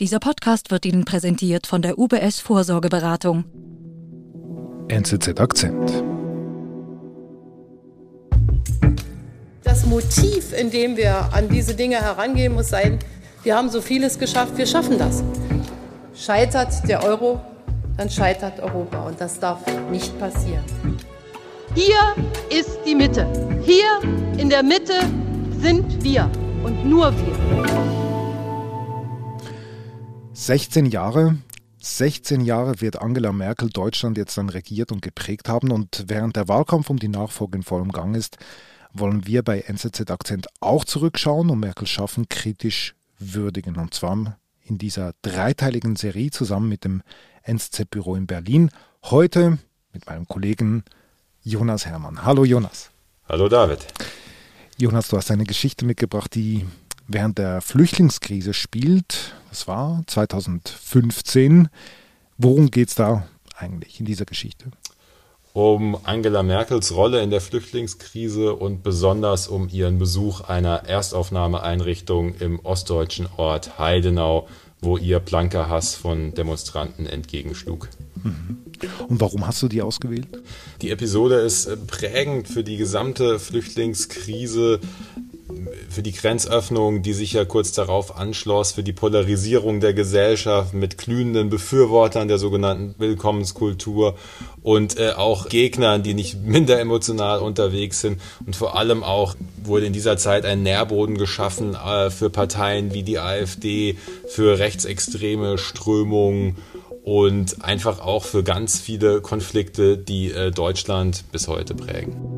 Dieser Podcast wird Ihnen präsentiert von der UBS Vorsorgeberatung. NZZ Akzent. Das Motiv, in dem wir an diese Dinge herangehen, muss sein, wir haben so vieles geschafft, wir schaffen das. Scheitert der Euro, dann scheitert Europa und das darf nicht passieren. Hier ist die Mitte. Hier in der Mitte sind wir und nur wir. 16 Jahre. 16 Jahre wird Angela Merkel Deutschland jetzt dann regiert und geprägt haben und während der Wahlkampf um die Nachfolge in vollem Gang ist, wollen wir bei NZZ Akzent auch zurückschauen und Merkel schaffen kritisch würdigen und zwar in dieser dreiteiligen Serie zusammen mit dem NZZ-Büro in Berlin. Heute mit meinem Kollegen Jonas Hermann. Hallo Jonas. Hallo David. Jonas, du hast eine Geschichte mitgebracht, die während der Flüchtlingskrise spielt. Das war 2015. Worum geht es da eigentlich in dieser Geschichte? Um Angela Merkels Rolle in der Flüchtlingskrise und besonders um ihren Besuch einer Erstaufnahmeeinrichtung im ostdeutschen Ort Heidenau, wo ihr blanker Hass von Demonstranten entgegenschlug. Mhm. Und warum hast du die ausgewählt? Die Episode ist prägend für die gesamte Flüchtlingskrise für die Grenzöffnung, die sich ja kurz darauf anschloss, für die Polarisierung der Gesellschaft mit glühenden Befürwortern der sogenannten Willkommenskultur und äh, auch Gegnern, die nicht minder emotional unterwegs sind. Und vor allem auch wurde in dieser Zeit ein Nährboden geschaffen äh, für Parteien wie die AfD, für rechtsextreme Strömungen und einfach auch für ganz viele Konflikte, die äh, Deutschland bis heute prägen.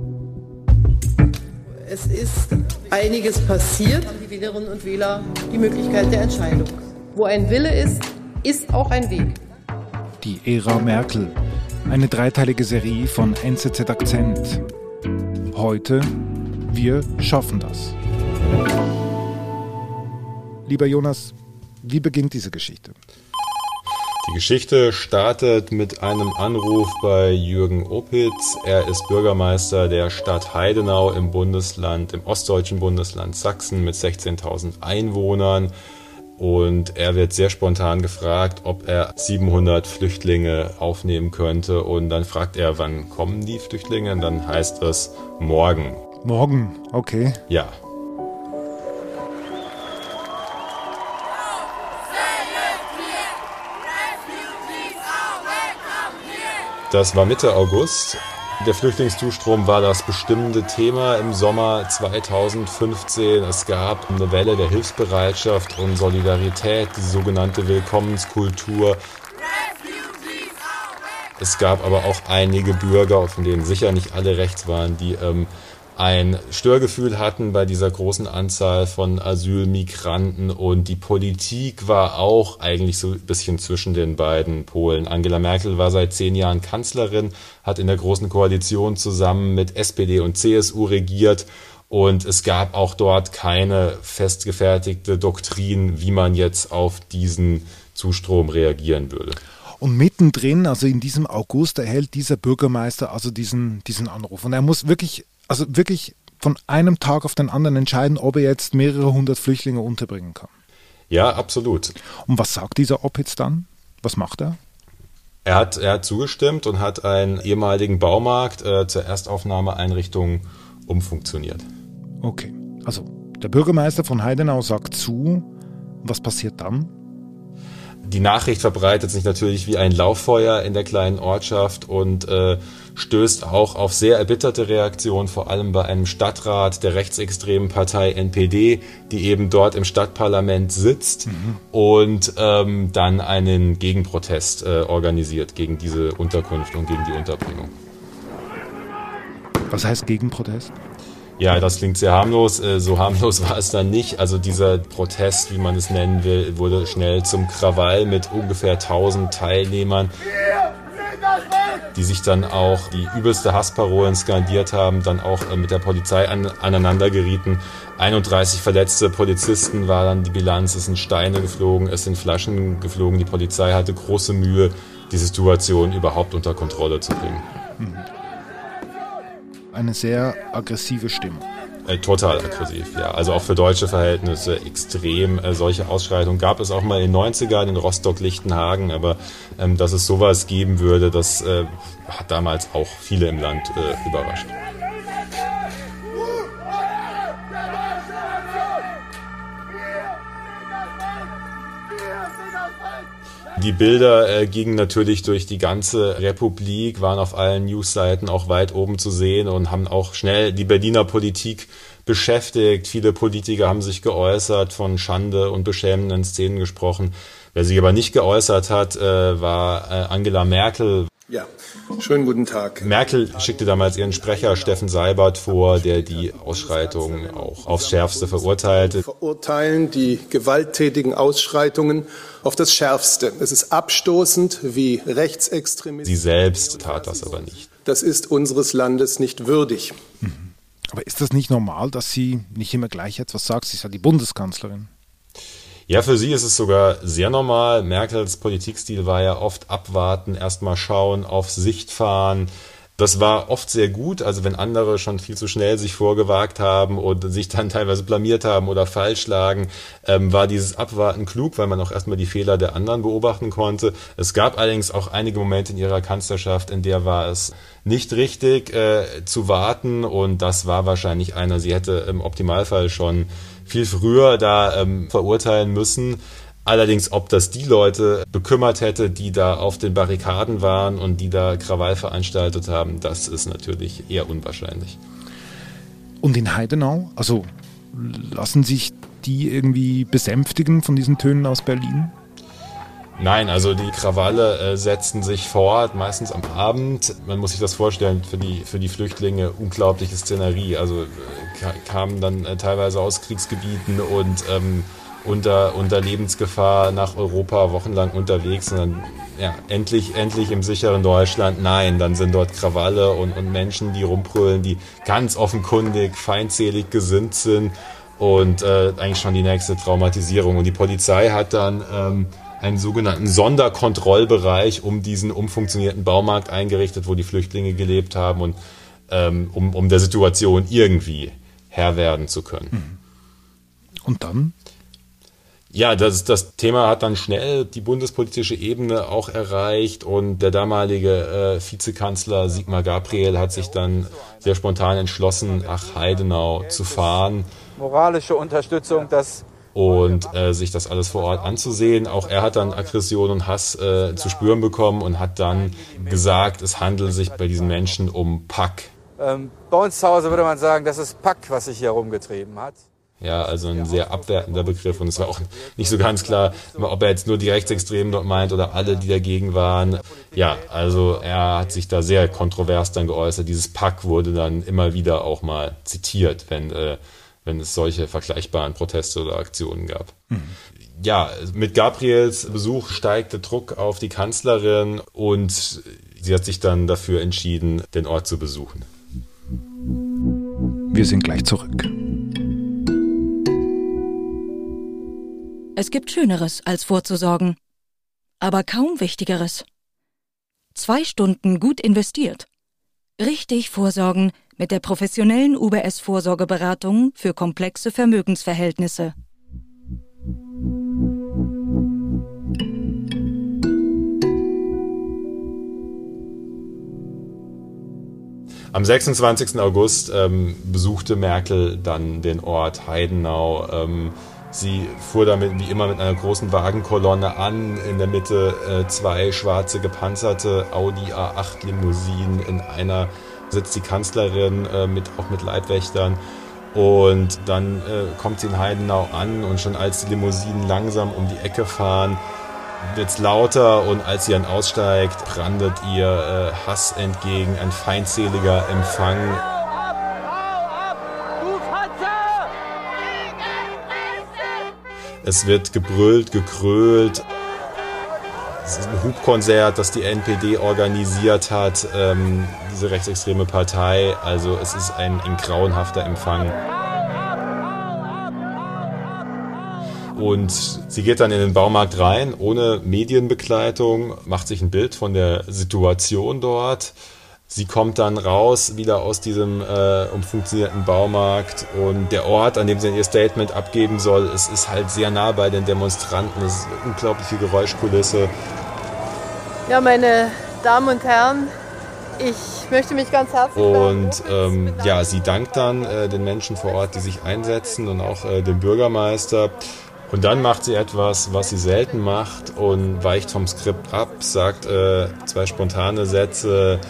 Es ist einiges passiert. Haben die Wählerinnen und Wähler die Möglichkeit der Entscheidung. Wo ein Wille ist, ist auch ein Weg. Die Ära Merkel. Eine dreiteilige Serie von NZZ Akzent. Heute, wir schaffen das. Lieber Jonas, wie beginnt diese Geschichte? Die Geschichte startet mit einem Anruf bei Jürgen Opitz. Er ist Bürgermeister der Stadt Heidenau im Bundesland, im ostdeutschen Bundesland Sachsen mit 16.000 Einwohnern. Und er wird sehr spontan gefragt, ob er 700 Flüchtlinge aufnehmen könnte. Und dann fragt er, wann kommen die Flüchtlinge? Und dann heißt es morgen. Morgen, okay. Ja, Das war Mitte August. Der Flüchtlingszustrom war das bestimmende Thema im Sommer 2015. Es gab eine Welle der Hilfsbereitschaft und Solidarität, die sogenannte Willkommenskultur. Es gab aber auch einige Bürger, von denen sicher nicht alle rechts waren, die ähm, ein Störgefühl hatten bei dieser großen Anzahl von Asylmigranten und die Politik war auch eigentlich so ein bisschen zwischen den beiden Polen. Angela Merkel war seit zehn Jahren Kanzlerin, hat in der Großen Koalition zusammen mit SPD und CSU regiert und es gab auch dort keine festgefertigte Doktrin, wie man jetzt auf diesen Zustrom reagieren würde. Und mittendrin, also in diesem August, erhält dieser Bürgermeister also diesen, diesen Anruf. Und er muss wirklich also wirklich von einem Tag auf den anderen entscheiden, ob er jetzt mehrere hundert Flüchtlinge unterbringen kann. Ja, absolut. Und was sagt dieser Opitz dann? Was macht er? Er hat, er hat zugestimmt und hat einen ehemaligen Baumarkt äh, zur Erstaufnahmeeinrichtung umfunktioniert. Okay, also der Bürgermeister von Heidenau sagt zu. Was passiert dann? Die Nachricht verbreitet sich natürlich wie ein Lauffeuer in der kleinen Ortschaft und äh, stößt auch auf sehr erbitterte Reaktionen, vor allem bei einem Stadtrat der rechtsextremen Partei NPD, die eben dort im Stadtparlament sitzt mhm. und ähm, dann einen Gegenprotest äh, organisiert gegen diese Unterkunft und gegen die Unterbringung. Was heißt Gegenprotest? Ja, das klingt sehr harmlos. Äh, so harmlos war es dann nicht. Also dieser Protest, wie man es nennen will, wurde schnell zum Krawall mit ungefähr 1000 Teilnehmern die sich dann auch die übelste Hassparolen skandiert haben, dann auch äh, mit der Polizei an, aneinander gerieten. 31 verletzte Polizisten war dann die Bilanz, es sind Steine geflogen, es sind Flaschen geflogen. Die Polizei hatte große Mühe, die Situation überhaupt unter Kontrolle zu bringen. Eine sehr aggressive Stimmung. Äh, total aggressiv, ja. Also auch für deutsche Verhältnisse extrem. Äh, solche Ausschreitungen gab es auch mal in den 90ern in Rostock-Lichtenhagen, aber ähm, dass es sowas geben würde, das äh, hat damals auch viele im Land äh, überrascht. Die Bilder äh, gingen natürlich durch die ganze Republik, waren auf allen Newsseiten auch weit oben zu sehen und haben auch schnell die Berliner Politik beschäftigt. Viele Politiker haben sich geäußert, von Schande und beschämenden Szenen gesprochen. Wer sich aber nicht geäußert hat, äh, war äh, Angela Merkel. Ja, schönen guten Tag. Merkel schickte damals ihren Sprecher Steffen Seibert vor, der die Ausschreitungen auch aufs Schärfste verurteilte. Verurteilen die gewalttätigen Ausschreitungen auf das Schärfste. Es ist abstoßend, wie Rechtsextremisten. Sie selbst tat das aber nicht. Das ist unseres Landes nicht würdig. Mhm. Aber ist das nicht normal, dass sie nicht immer gleich etwas sagt? Sie ist ja die Bundeskanzlerin. Ja, für sie ist es sogar sehr normal. Merkels Politikstil war ja oft abwarten, erstmal schauen, auf Sicht fahren. Das war oft sehr gut, also wenn andere schon viel zu schnell sich vorgewagt haben und sich dann teilweise blamiert haben oder falsch lagen, ähm, war dieses Abwarten klug, weil man auch erstmal die Fehler der anderen beobachten konnte. Es gab allerdings auch einige Momente in ihrer Kanzlerschaft, in der war es nicht richtig äh, zu warten und das war wahrscheinlich einer, sie hätte im Optimalfall schon viel früher da ähm, verurteilen müssen. Allerdings, ob das die Leute bekümmert hätte, die da auf den Barrikaden waren und die da Krawall veranstaltet haben, das ist natürlich eher unwahrscheinlich. Und in Heidenau, also lassen sich die irgendwie besänftigen von diesen Tönen aus Berlin? Nein, also die Krawalle äh, setzten sich fort, meistens am Abend. Man muss sich das vorstellen, für die, für die Flüchtlinge unglaubliche Szenerie. Also äh, kamen dann äh, teilweise aus Kriegsgebieten und ähm, unter, unter Lebensgefahr nach Europa wochenlang unterwegs und dann ja, endlich, endlich im sicheren Deutschland. Nein, dann sind dort Krawalle und, und Menschen, die rumbrüllen, die ganz offenkundig feindselig gesinnt sind und äh, eigentlich schon die nächste Traumatisierung. Und die Polizei hat dann ähm, einen sogenannten Sonderkontrollbereich um diesen umfunktionierten Baumarkt eingerichtet, wo die Flüchtlinge gelebt haben und ähm, um, um der Situation irgendwie Herr werden zu können. Mhm. Und dann? Ja, das, das Thema hat dann schnell die bundespolitische Ebene auch erreicht und der damalige äh, Vizekanzler Sigmar Gabriel hat sich dann sehr spontan entschlossen, nach Heidenau zu fahren. Moralische Unterstützung, das und äh, sich das alles vor Ort anzusehen. Auch er hat dann Aggression und Hass äh, zu spüren bekommen und hat dann gesagt, es handelt sich bei diesen Menschen um Pack. Ähm, bei uns zu Hause würde man sagen, das ist Pack, was sich hier rumgetrieben hat. Ja, also ein sehr abwertender Begriff und es war auch nicht so ganz klar, ob er jetzt nur die Rechtsextremen dort meint oder alle, die dagegen waren. Ja, also er hat sich da sehr kontrovers dann geäußert. Dieses Pack wurde dann immer wieder auch mal zitiert, wenn, äh, wenn es solche vergleichbaren Proteste oder Aktionen gab. Mhm. Ja, mit Gabriels Besuch steigt der Druck auf die Kanzlerin und sie hat sich dann dafür entschieden, den Ort zu besuchen. Wir sind gleich zurück. Es gibt Schöneres als vorzusorgen, aber kaum Wichtigeres. Zwei Stunden gut investiert. Richtig vorsorgen mit der professionellen UBS-Vorsorgeberatung für komplexe Vermögensverhältnisse. Am 26. August ähm, besuchte Merkel dann den Ort Heidenau. Ähm, Sie fuhr damit wie immer mit einer großen Wagenkolonne an. In der Mitte äh, zwei schwarze gepanzerte Audi A8 Limousinen. In einer sitzt die Kanzlerin äh, mit, auch mit Leibwächtern. Und dann äh, kommt sie in Heidenau an und schon als die Limousinen langsam um die Ecke fahren, wird es lauter und als sie dann aussteigt, brandet ihr äh, Hass entgegen, ein feindseliger Empfang. Es wird gebrüllt, gekrölt. Es ist ein Hubkonzert, das die NPD organisiert hat, ähm, diese rechtsextreme Partei. Also es ist ein, ein grauenhafter Empfang. Und sie geht dann in den Baumarkt rein, ohne Medienbegleitung, macht sich ein Bild von der Situation dort. Sie kommt dann raus, wieder aus diesem äh, umfunktionierten Baumarkt und der Ort, an dem sie ihr Statement abgeben soll, es ist halt sehr nah bei den Demonstranten. Es ist eine unglaubliche Geräuschkulisse. Ja, meine Damen und Herren, ich möchte mich ganz herzlich Und ähm, ja, sie dankt dann äh, den Menschen vor Ort, die sich einsetzen und auch äh, dem Bürgermeister. Und dann macht sie etwas, was sie selten macht und weicht vom Skript ab, sagt äh, zwei spontane Sätze.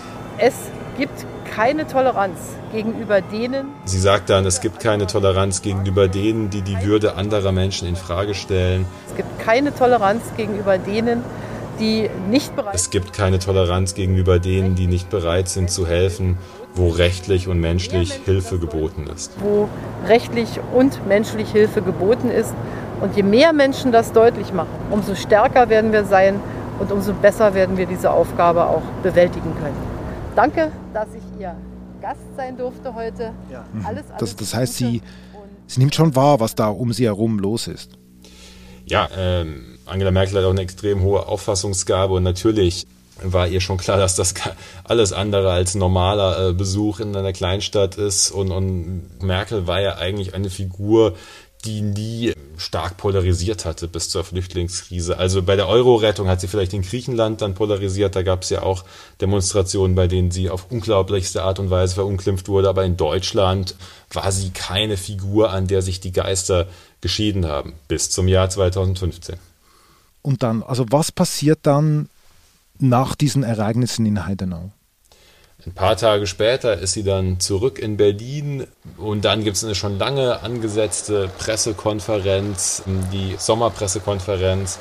Es gibt keine Toleranz gegenüber denen. Sie sagt dann, es gibt keine Toleranz gegenüber denen, die die Würde anderer Menschen in Frage stellen. Es gibt keine Toleranz gegenüber denen, die nicht bereit Es gibt keine Toleranz gegenüber denen, die nicht bereit sind zu helfen, wo rechtlich und menschlich Hilfe geboten ist. Wo rechtlich und menschlich Hilfe geboten ist. Und je mehr Menschen das deutlich machen, umso stärker werden wir sein und umso besser werden wir diese Aufgabe auch bewältigen können. Danke, dass ich Ihr Gast sein durfte heute. Ja. Alles, alles das, das heißt, sie, sie nimmt schon wahr, was da um sie herum los ist. Ja, ähm, Angela Merkel hat auch eine extrem hohe Auffassungsgabe und natürlich war ihr schon klar, dass das alles andere als normaler äh, Besuch in einer Kleinstadt ist. Und, und Merkel war ja eigentlich eine Figur, die nie stark polarisiert hatte bis zur Flüchtlingskrise. Also bei der Euro-Rettung hat sie vielleicht in Griechenland dann polarisiert. Da gab es ja auch Demonstrationen, bei denen sie auf unglaublichste Art und Weise verunglimpft wurde. Aber in Deutschland war sie keine Figur, an der sich die Geister geschieden haben bis zum Jahr 2015. Und dann, also was passiert dann nach diesen Ereignissen in Heidenau? Ein paar Tage später ist sie dann zurück in Berlin und dann gibt es eine schon lange angesetzte Pressekonferenz, die Sommerpressekonferenz.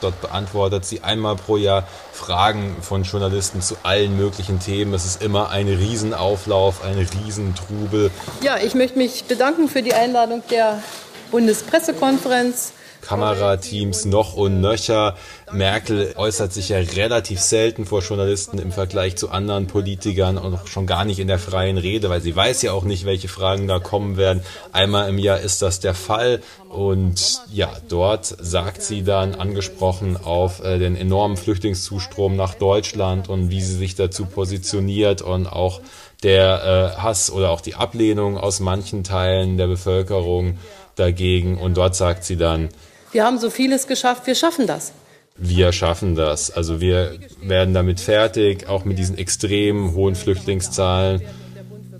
Dort beantwortet sie einmal pro Jahr Fragen von Journalisten zu allen möglichen Themen. Es ist immer ein Riesenauflauf, ein Riesentrubel. Ja, ich möchte mich bedanken für die Einladung der Bundespressekonferenz. Kamerateams noch und nöcher. Merkel äußert sich ja relativ selten vor Journalisten im Vergleich zu anderen Politikern und schon gar nicht in der freien Rede, weil sie weiß ja auch nicht, welche Fragen da kommen werden. Einmal im Jahr ist das der Fall und ja, dort sagt sie dann angesprochen auf äh, den enormen Flüchtlingszustrom nach Deutschland und wie sie sich dazu positioniert und auch der äh, Hass oder auch die Ablehnung aus manchen Teilen der Bevölkerung dagegen. Und dort sagt sie dann, wir haben so vieles geschafft, wir schaffen das. Wir schaffen das. Also wir werden damit fertig, auch mit diesen extrem hohen Flüchtlingszahlen.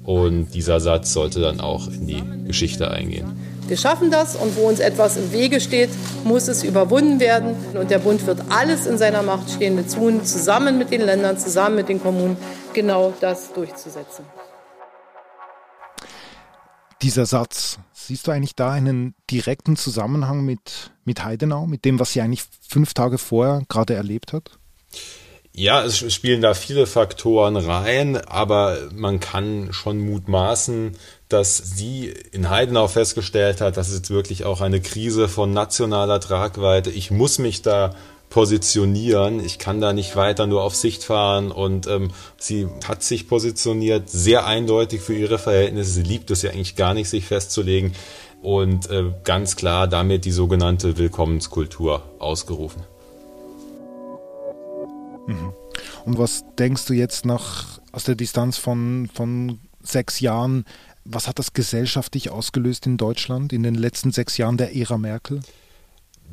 Und dieser Satz sollte dann auch in die Geschichte eingehen. Wir schaffen das und wo uns etwas im Wege steht, muss es überwunden werden. Und der Bund wird alles in seiner Macht Stehende tun, zusammen mit den Ländern, zusammen mit den Kommunen, genau das durchzusetzen dieser Satz, siehst du eigentlich da einen direkten Zusammenhang mit, mit Heidenau, mit dem, was sie eigentlich fünf Tage vorher gerade erlebt hat? Ja, es spielen da viele Faktoren rein, aber man kann schon mutmaßen, dass sie in Heidenau festgestellt hat, dass es jetzt wirklich auch eine Krise von nationaler Tragweite. Ich muss mich da positionieren. Ich kann da nicht weiter nur auf Sicht fahren und ähm, sie hat sich positioniert, sehr eindeutig für ihre Verhältnisse. Sie liebt es ja eigentlich gar nicht, sich festzulegen und äh, ganz klar damit die sogenannte Willkommenskultur ausgerufen. Mhm. Und was denkst du jetzt nach aus der Distanz von, von sechs Jahren, was hat das gesellschaftlich ausgelöst in Deutschland in den letzten sechs Jahren der Ära Merkel?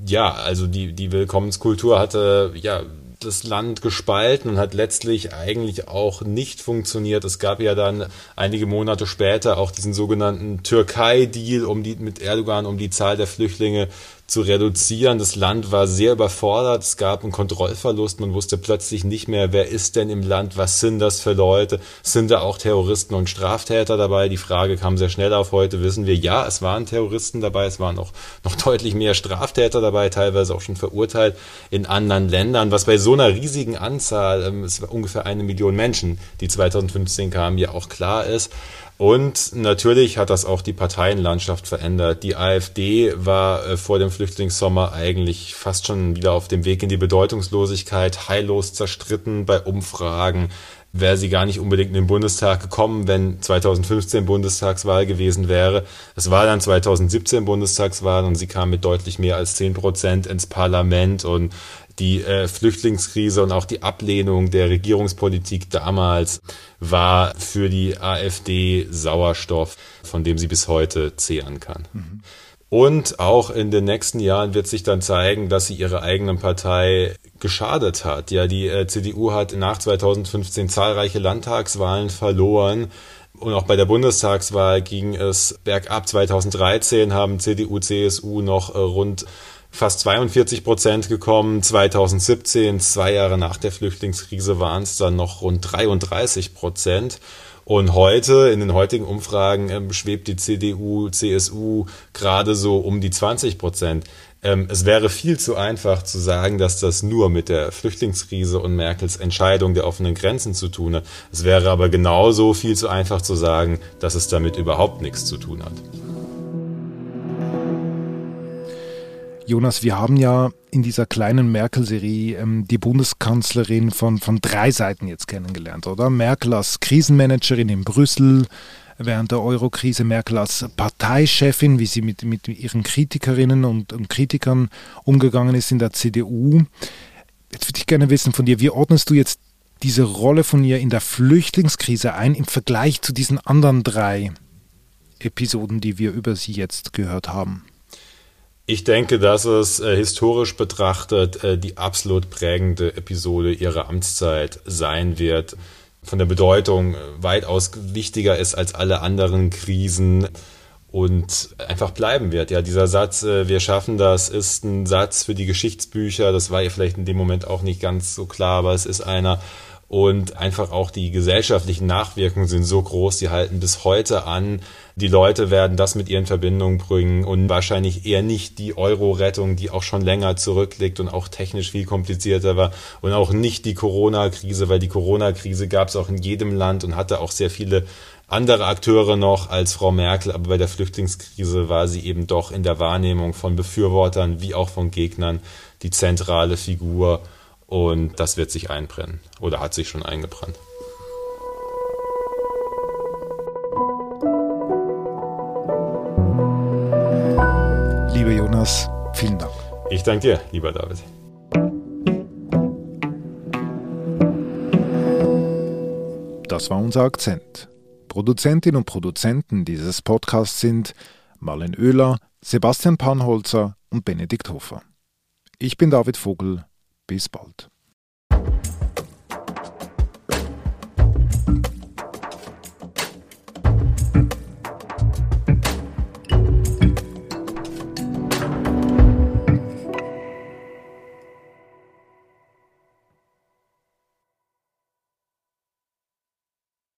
Ja, also die, die Willkommenskultur hatte ja das Land gespalten und hat letztlich eigentlich auch nicht funktioniert. Es gab ja dann einige Monate später auch diesen sogenannten Türkei-Deal um die, mit Erdogan, um die Zahl der Flüchtlinge zu reduzieren. Das Land war sehr überfordert. Es gab einen Kontrollverlust. Man wusste plötzlich nicht mehr, wer ist denn im Land? Was sind das für Leute? Sind da auch Terroristen und Straftäter dabei? Die Frage kam sehr schnell auf. Heute wissen wir, ja, es waren Terroristen dabei. Es waren auch noch deutlich mehr Straftäter dabei, teilweise auch schon verurteilt in anderen Ländern. Was bei so einer riesigen Anzahl, ähm, es war ungefähr eine Million Menschen, die 2015 kamen, ja auch klar ist. Und natürlich hat das auch die Parteienlandschaft verändert. Die AfD war äh, vor dem Flüchtlingssommer eigentlich fast schon wieder auf dem Weg in die Bedeutungslosigkeit, heillos zerstritten bei Umfragen. Wäre sie gar nicht unbedingt in den Bundestag gekommen, wenn 2015 Bundestagswahl gewesen wäre. Es war dann 2017 Bundestagswahl und sie kam mit deutlich mehr als 10 Prozent ins Parlament und Die äh, Flüchtlingskrise und auch die Ablehnung der Regierungspolitik damals war für die AfD Sauerstoff, von dem sie bis heute zehren kann. Mhm. Und auch in den nächsten Jahren wird sich dann zeigen, dass sie ihre eigene Partei geschadet hat. Ja, die äh, CDU hat nach 2015 zahlreiche Landtagswahlen verloren. Und auch bei der Bundestagswahl ging es bergab. 2013 haben CDU, CSU noch äh, rund fast 42 Prozent gekommen. 2017, zwei Jahre nach der Flüchtlingskrise, waren es dann noch rund 33 Prozent. Und heute, in den heutigen Umfragen, ähm, schwebt die CDU, CSU gerade so um die 20 Prozent. Ähm, es wäre viel zu einfach zu sagen, dass das nur mit der Flüchtlingskrise und Merkels Entscheidung der offenen Grenzen zu tun hat. Es wäre aber genauso viel zu einfach zu sagen, dass es damit überhaupt nichts zu tun hat. Jonas, wir haben ja in dieser kleinen Merkel-Serie ähm, die Bundeskanzlerin von, von drei Seiten jetzt kennengelernt, oder? Merkel als Krisenmanagerin in Brüssel während der Eurokrise, Merkel als Parteichefin, wie sie mit, mit ihren Kritikerinnen und, und Kritikern umgegangen ist in der CDU. Jetzt würde ich gerne wissen von dir, wie ordnest du jetzt diese Rolle von ihr in der Flüchtlingskrise ein im Vergleich zu diesen anderen drei Episoden, die wir über sie jetzt gehört haben? Ich denke, dass es äh, historisch betrachtet äh, die absolut prägende Episode ihrer Amtszeit sein wird. Von der Bedeutung äh, weitaus wichtiger ist als alle anderen Krisen und einfach bleiben wird. Ja, dieser Satz, äh, wir schaffen das, ist ein Satz für die Geschichtsbücher. Das war ihr vielleicht in dem Moment auch nicht ganz so klar, aber es ist einer, und einfach auch die gesellschaftlichen Nachwirkungen sind so groß, die halten bis heute an. Die Leute werden das mit ihr in Verbindung bringen und wahrscheinlich eher nicht die Euro-Rettung, die auch schon länger zurückliegt und auch technisch viel komplizierter war und auch nicht die Corona-Krise, weil die Corona-Krise gab es auch in jedem Land und hatte auch sehr viele andere Akteure noch als Frau Merkel, aber bei der Flüchtlingskrise war sie eben doch in der Wahrnehmung von Befürwortern wie auch von Gegnern die zentrale Figur und das wird sich einbrennen oder hat sich schon eingebrannt. Lieber Jonas, vielen Dank. Ich danke dir, lieber David. Das war unser Akzent. Produzentinnen und Produzenten dieses Podcasts sind Marlen Oehler, Sebastian Panholzer und Benedikt Hofer. Ich bin David Vogel bis bald.